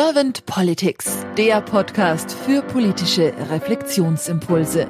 Servant Politics, der Podcast für politische Reflexionsimpulse.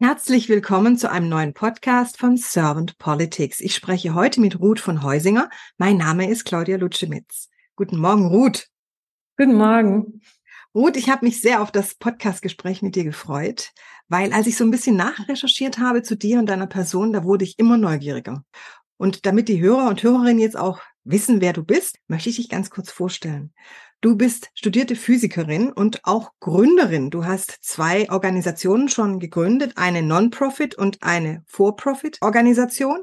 Herzlich willkommen zu einem neuen Podcast von Servant Politics. Ich spreche heute mit Ruth von Heusinger. Mein Name ist Claudia Lutschemitz. Guten Morgen, Ruth. Guten Morgen. Ruth, ich habe mich sehr auf das Podcastgespräch mit dir gefreut, weil als ich so ein bisschen nachrecherchiert habe zu dir und deiner Person, da wurde ich immer neugieriger. Und damit die Hörer und Hörerinnen jetzt auch wissen, wer du bist, möchte ich dich ganz kurz vorstellen. Du bist studierte Physikerin und auch Gründerin. Du hast zwei Organisationen schon gegründet, eine Non-Profit und eine For-Profit-Organisation.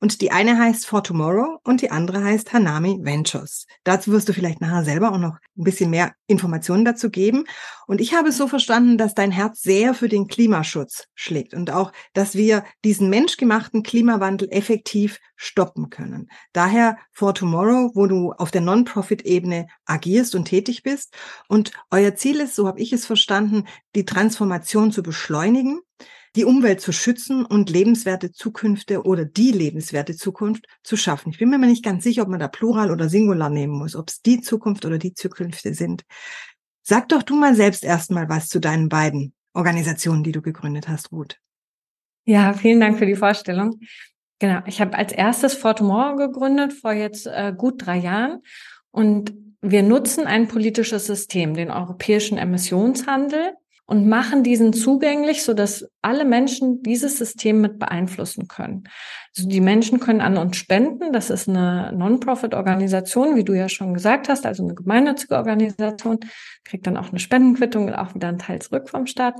Und die eine heißt For Tomorrow und die andere heißt Hanami Ventures. Dazu wirst du vielleicht nachher selber auch noch ein bisschen mehr Informationen dazu geben. Und ich habe es so verstanden, dass dein Herz sehr für den Klimaschutz schlägt und auch, dass wir diesen menschgemachten Klimawandel effektiv stoppen können. Daher For Tomorrow, wo du auf der Non-Profit-Ebene agierst und tätig bist. Und euer Ziel ist, so habe ich es verstanden, die Transformation zu beschleunigen, die Umwelt zu schützen und lebenswerte Zukünfte oder die lebenswerte Zukunft zu schaffen. Ich bin mir nicht ganz sicher, ob man da Plural oder Singular nehmen muss, ob es die Zukunft oder die Zukünfte sind. Sag doch du mal selbst erstmal was zu deinen beiden Organisationen, die du gegründet hast, Ruth. Ja, vielen Dank für die Vorstellung. Genau, ich habe als erstes For Tomorrow gegründet vor jetzt äh, gut drei Jahren. Und wir nutzen ein politisches System, den europäischen Emissionshandel, und machen diesen zugänglich, so dass alle Menschen dieses System mit beeinflussen können. Also die Menschen können an uns spenden. Das ist eine Non-Profit-Organisation, wie du ja schon gesagt hast, also eine gemeinnützige Organisation, kriegt dann auch eine Spendenquittung und auch wieder einen Teil zurück vom Staat.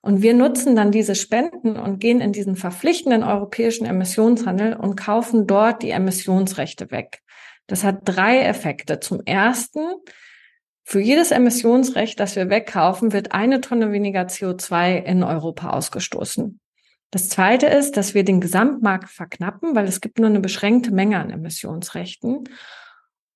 Und wir nutzen dann diese Spenden und gehen in diesen verpflichtenden europäischen Emissionshandel und kaufen dort die Emissionsrechte weg. Das hat drei Effekte. Zum ersten, für jedes Emissionsrecht, das wir wegkaufen, wird eine Tonne weniger CO2 in Europa ausgestoßen. Das zweite ist, dass wir den Gesamtmarkt verknappen, weil es gibt nur eine beschränkte Menge an Emissionsrechten.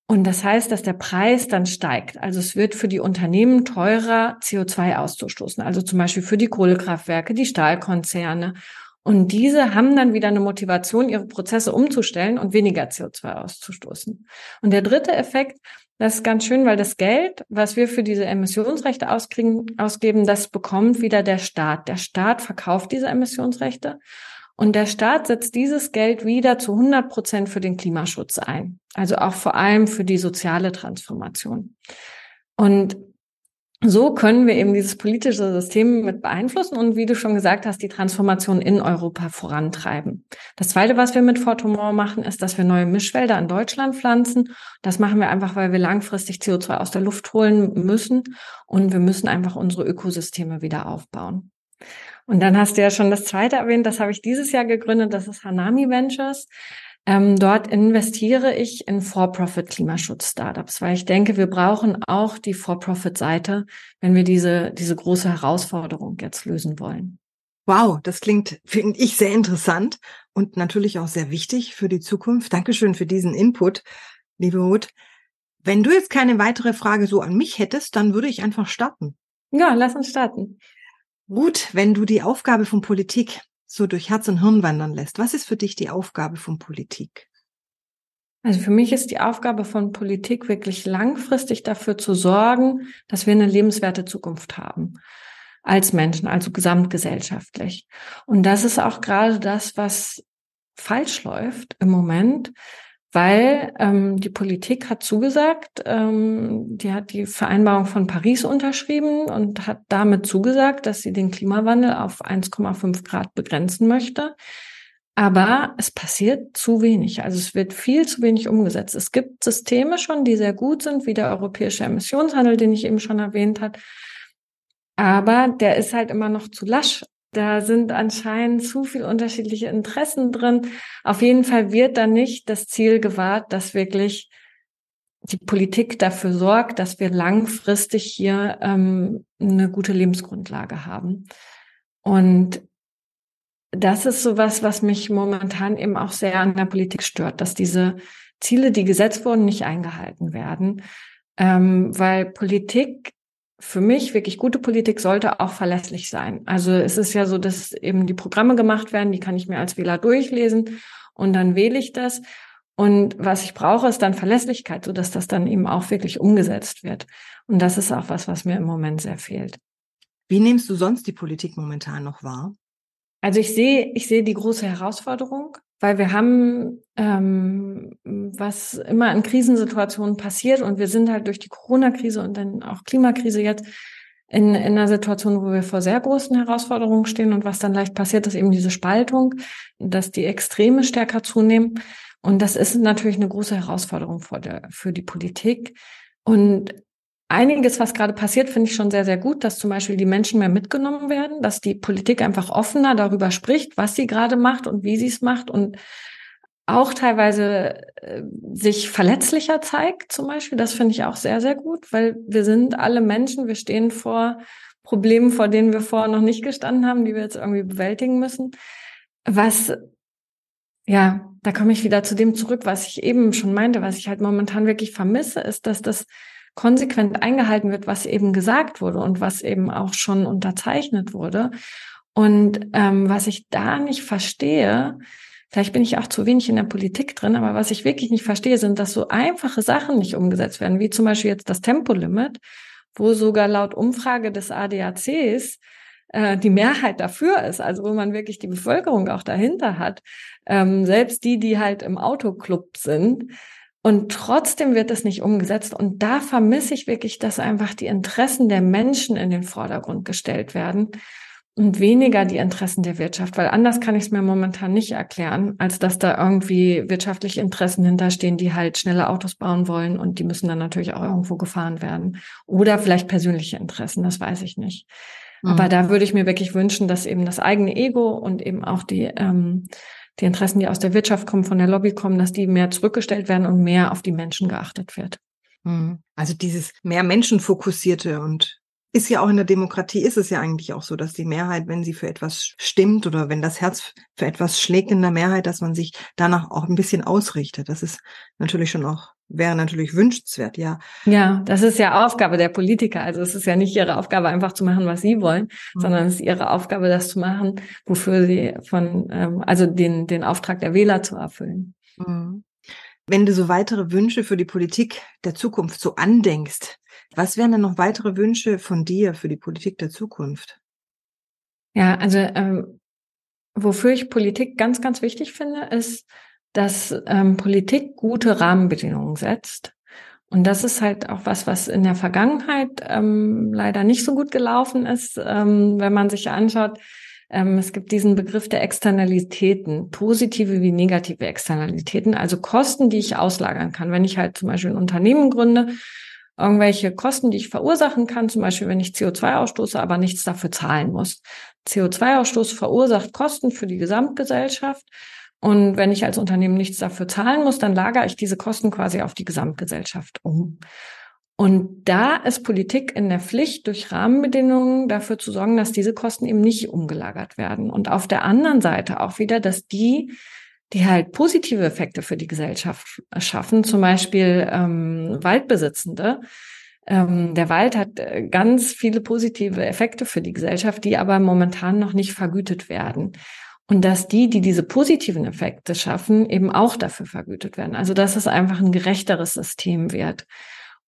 Und das heißt, dass der Preis dann steigt. Also es wird für die Unternehmen teurer, CO2 auszustoßen. Also zum Beispiel für die Kohlekraftwerke, die Stahlkonzerne und diese haben dann wieder eine Motivation, ihre Prozesse umzustellen und weniger CO2 auszustoßen. Und der dritte Effekt, das ist ganz schön, weil das Geld, was wir für diese Emissionsrechte auskriegen, ausgeben, das bekommt wieder der Staat. Der Staat verkauft diese Emissionsrechte und der Staat setzt dieses Geld wieder zu 100 Prozent für den Klimaschutz ein. Also auch vor allem für die soziale Transformation. Und so können wir eben dieses politische System mit beeinflussen und wie du schon gesagt hast, die Transformation in Europa vorantreiben. Das Zweite, was wir mit Fortomore machen, ist, dass wir neue Mischwälder in Deutschland pflanzen. Das machen wir einfach, weil wir langfristig CO2 aus der Luft holen müssen und wir müssen einfach unsere Ökosysteme wieder aufbauen. Und dann hast du ja schon das Zweite erwähnt, das habe ich dieses Jahr gegründet, das ist Hanami Ventures. Ähm, dort investiere ich in For-Profit-Klimaschutz-Startups, weil ich denke, wir brauchen auch die For-Profit-Seite, wenn wir diese, diese große Herausforderung jetzt lösen wollen. Wow, das klingt, finde ich, sehr interessant und natürlich auch sehr wichtig für die Zukunft. Dankeschön für diesen Input, liebe Ruth. Wenn du jetzt keine weitere Frage so an mich hättest, dann würde ich einfach starten. Ja, lass uns starten. Ruth, wenn du die Aufgabe von Politik so durch Herz und Hirn wandern lässt. Was ist für dich die Aufgabe von Politik? Also für mich ist die Aufgabe von Politik wirklich langfristig dafür zu sorgen, dass wir eine lebenswerte Zukunft haben. Als Menschen, also gesamtgesellschaftlich. Und das ist auch gerade das, was falsch läuft im Moment, weil ähm, die Politik hat zugesagt, ähm, die hat die Vereinbarung von Paris unterschrieben und hat damit zugesagt, dass sie den Klimawandel auf 1,5 Grad begrenzen möchte. Aber es passiert zu wenig. Also es wird viel zu wenig umgesetzt. Es gibt Systeme schon, die sehr gut sind, wie der europäische Emissionshandel, den ich eben schon erwähnt habe. Aber der ist halt immer noch zu lasch da sind anscheinend zu viel unterschiedliche Interessen drin. Auf jeden Fall wird da nicht das Ziel gewahrt, dass wirklich die Politik dafür sorgt, dass wir langfristig hier ähm, eine gute Lebensgrundlage haben. Und das ist so was, was mich momentan eben auch sehr an der Politik stört, dass diese Ziele, die gesetzt wurden, nicht eingehalten werden. Ähm, weil Politik für mich wirklich gute Politik sollte auch verlässlich sein. Also es ist ja so, dass eben die Programme gemacht werden, die kann ich mir als Wähler durchlesen und dann wähle ich das. Und was ich brauche, ist dann Verlässlichkeit, so dass das dann eben auch wirklich umgesetzt wird. Und das ist auch was, was mir im Moment sehr fehlt. Wie nimmst du sonst die Politik momentan noch wahr? Also ich sehe, ich sehe die große Herausforderung, weil wir haben, ähm, was immer in Krisensituationen passiert und wir sind halt durch die Corona-Krise und dann auch Klimakrise jetzt in, in einer Situation, wo wir vor sehr großen Herausforderungen stehen und was dann leicht passiert, ist eben diese Spaltung, dass die Extreme stärker zunehmen. Und das ist natürlich eine große Herausforderung für, der, für die Politik. Und einiges, was gerade passiert, finde ich schon sehr, sehr gut, dass zum Beispiel die Menschen mehr mitgenommen werden, dass die Politik einfach offener darüber spricht, was sie gerade macht und wie sie es macht und auch teilweise äh, sich verletzlicher zeigt, zum Beispiel. Das finde ich auch sehr, sehr gut, weil wir sind alle Menschen, wir stehen vor Problemen, vor denen wir vorher noch nicht gestanden haben, die wir jetzt irgendwie bewältigen müssen. Was, ja, da komme ich wieder zu dem zurück, was ich eben schon meinte, was ich halt momentan wirklich vermisse, ist, dass das konsequent eingehalten wird, was eben gesagt wurde und was eben auch schon unterzeichnet wurde. Und ähm, was ich da nicht verstehe, Vielleicht bin ich auch zu wenig in der Politik drin, aber was ich wirklich nicht verstehe, sind, dass so einfache Sachen nicht umgesetzt werden, wie zum Beispiel jetzt das Tempolimit, wo sogar laut Umfrage des ADACs äh, die Mehrheit dafür ist, also wo man wirklich die Bevölkerung auch dahinter hat, ähm, selbst die, die halt im Autoclub sind. Und trotzdem wird es nicht umgesetzt. Und da vermisse ich wirklich, dass einfach die Interessen der Menschen in den Vordergrund gestellt werden und weniger die Interessen der Wirtschaft, weil anders kann ich es mir momentan nicht erklären, als dass da irgendwie wirtschaftliche Interessen hinterstehen, die halt schnelle Autos bauen wollen und die müssen dann natürlich auch irgendwo gefahren werden. Oder vielleicht persönliche Interessen, das weiß ich nicht. Mhm. Aber da würde ich mir wirklich wünschen, dass eben das eigene Ego und eben auch die, ähm, die Interessen, die aus der Wirtschaft kommen, von der Lobby kommen, dass die mehr zurückgestellt werden und mehr auf die Menschen geachtet wird. Mhm. Also dieses mehr menschenfokussierte und ist ja auch in der Demokratie, ist es ja eigentlich auch so, dass die Mehrheit, wenn sie für etwas stimmt oder wenn das Herz für etwas schlägt in der Mehrheit, dass man sich danach auch ein bisschen ausrichtet. Das ist natürlich schon auch, wäre natürlich wünschenswert, ja. Ja, das ist ja Aufgabe der Politiker. Also es ist ja nicht ihre Aufgabe, einfach zu machen, was sie wollen, mhm. sondern es ist ihre Aufgabe, das zu machen, wofür sie von, ähm, also den, den Auftrag der Wähler zu erfüllen. Mhm. Wenn du so weitere Wünsche für die Politik der Zukunft so andenkst, was wären denn noch weitere Wünsche von dir für die Politik der Zukunft? Ja, also ähm, wofür ich Politik ganz, ganz wichtig finde, ist, dass ähm, Politik gute Rahmenbedingungen setzt. Und das ist halt auch was, was in der Vergangenheit ähm, leider nicht so gut gelaufen ist, ähm, wenn man sich anschaut, ähm, es gibt diesen Begriff der Externalitäten, positive wie negative Externalitäten, also Kosten, die ich auslagern kann. Wenn ich halt zum Beispiel ein Unternehmen gründe, irgendwelche Kosten, die ich verursachen kann, zum Beispiel wenn ich CO2 ausstoße, aber nichts dafür zahlen muss. CO2-Ausstoß verursacht Kosten für die Gesamtgesellschaft. Und wenn ich als Unternehmen nichts dafür zahlen muss, dann lagere ich diese Kosten quasi auf die Gesamtgesellschaft um. Und da ist Politik in der Pflicht, durch Rahmenbedingungen dafür zu sorgen, dass diese Kosten eben nicht umgelagert werden. Und auf der anderen Seite auch wieder, dass die, die halt positive Effekte für die Gesellschaft schaffen, zum Beispiel ähm, Waldbesitzende, ähm, der Wald hat äh, ganz viele positive Effekte für die Gesellschaft, die aber momentan noch nicht vergütet werden. Und dass die, die diese positiven Effekte schaffen, eben auch dafür vergütet werden. Also dass es einfach ein gerechteres System wird.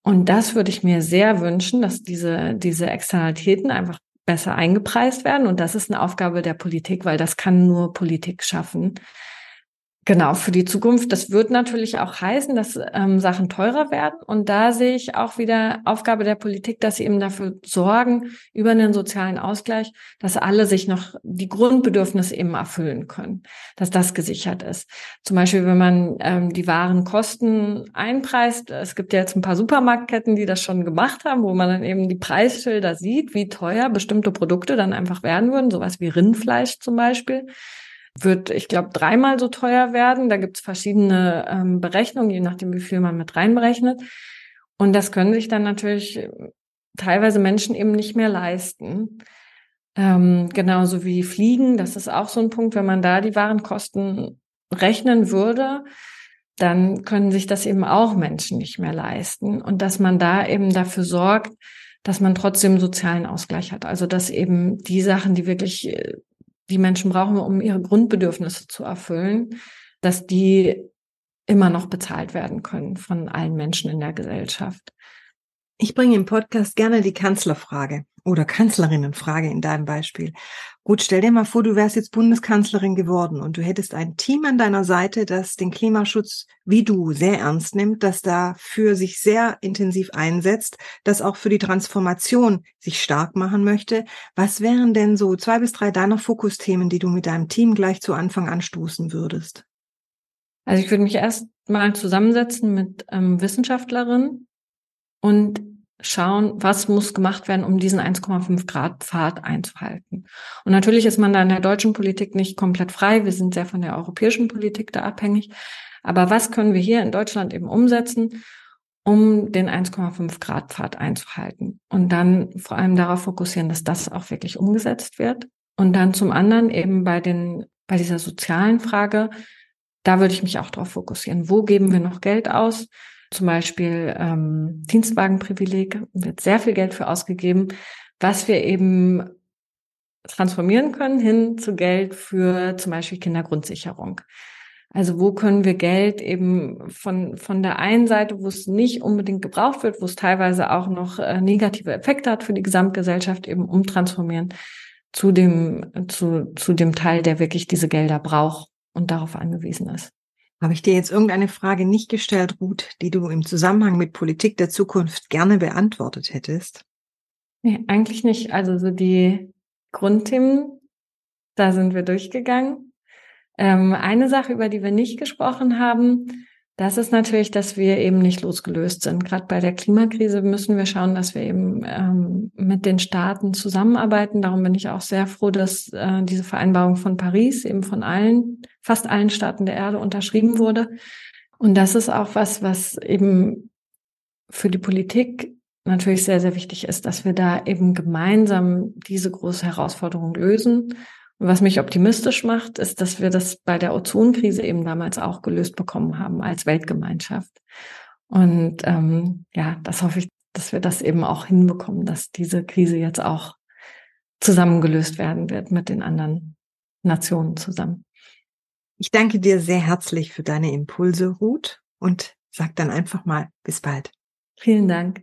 Und das würde ich mir sehr wünschen, dass diese, diese Externalitäten einfach besser eingepreist werden. Und das ist eine Aufgabe der Politik, weil das kann nur Politik schaffen. Genau, für die Zukunft. Das wird natürlich auch heißen, dass ähm, Sachen teurer werden. Und da sehe ich auch wieder Aufgabe der Politik, dass sie eben dafür sorgen, über einen sozialen Ausgleich, dass alle sich noch die Grundbedürfnisse eben erfüllen können, dass das gesichert ist. Zum Beispiel, wenn man ähm, die Warenkosten einpreist. Es gibt ja jetzt ein paar Supermarktketten, die das schon gemacht haben, wo man dann eben die Preisschilder sieht, wie teuer bestimmte Produkte dann einfach werden würden, sowas wie Rindfleisch zum Beispiel wird, ich glaube, dreimal so teuer werden. Da gibt es verschiedene ähm, Berechnungen, je nachdem, wie viel man mit reinberechnet. Und das können sich dann natürlich äh, teilweise Menschen eben nicht mehr leisten. Ähm, genauso wie Fliegen, das ist auch so ein Punkt, wenn man da die Warenkosten rechnen würde, dann können sich das eben auch Menschen nicht mehr leisten. Und dass man da eben dafür sorgt, dass man trotzdem sozialen Ausgleich hat. Also dass eben die Sachen, die wirklich äh, die Menschen brauchen, um ihre Grundbedürfnisse zu erfüllen, dass die immer noch bezahlt werden können von allen Menschen in der Gesellschaft. Ich bringe im Podcast gerne die Kanzlerfrage oder Kanzlerinnenfrage in deinem Beispiel. Gut, stell dir mal vor, du wärst jetzt Bundeskanzlerin geworden und du hättest ein Team an deiner Seite, das den Klimaschutz wie du sehr ernst nimmt, das dafür sich sehr intensiv einsetzt, das auch für die Transformation sich stark machen möchte. Was wären denn so zwei bis drei deiner Fokusthemen, die du mit deinem Team gleich zu Anfang anstoßen würdest? Also ich würde mich erst mal zusammensetzen mit ähm, Wissenschaftlerinnen und schauen, was muss gemacht werden, um diesen 1,5 Grad Pfad einzuhalten. Und natürlich ist man da in der deutschen Politik nicht komplett frei. Wir sind sehr von der europäischen Politik da abhängig. Aber was können wir hier in Deutschland eben umsetzen, um den 1,5 Grad Pfad einzuhalten? Und dann vor allem darauf fokussieren, dass das auch wirklich umgesetzt wird. Und dann zum anderen eben bei den, bei dieser sozialen Frage, da würde ich mich auch darauf fokussieren. Wo geben wir noch Geld aus? Zum Beispiel ähm, Dienstwagenprivileg wird sehr viel Geld für ausgegeben, was wir eben transformieren können hin zu Geld für zum Beispiel Kindergrundsicherung. Also wo können wir Geld eben von, von der einen Seite, wo es nicht unbedingt gebraucht wird, wo es teilweise auch noch äh, negative Effekte hat für die Gesamtgesellschaft, eben umtransformieren zu dem, zu, zu dem Teil, der wirklich diese Gelder braucht und darauf angewiesen ist. Habe ich dir jetzt irgendeine Frage nicht gestellt, Ruth, die du im Zusammenhang mit Politik der Zukunft gerne beantwortet hättest? Nee, eigentlich nicht. Also so die Grundthemen, da sind wir durchgegangen. Ähm, eine Sache, über die wir nicht gesprochen haben, das ist natürlich, dass wir eben nicht losgelöst sind. Gerade bei der Klimakrise müssen wir schauen, dass wir eben ähm, mit den Staaten zusammenarbeiten. Darum bin ich auch sehr froh, dass äh, diese Vereinbarung von Paris eben von allen, fast allen Staaten der Erde unterschrieben wurde. Und das ist auch was, was eben für die Politik natürlich sehr, sehr wichtig ist, dass wir da eben gemeinsam diese große Herausforderung lösen was mich optimistisch macht, ist, dass wir das bei der Ozonkrise eben damals auch gelöst bekommen haben als Weltgemeinschaft. Und ähm, ja, das hoffe ich, dass wir das eben auch hinbekommen, dass diese Krise jetzt auch zusammengelöst werden wird mit den anderen Nationen zusammen. Ich danke dir sehr herzlich für deine Impulse, Ruth, und sag dann einfach mal bis bald. Vielen Dank.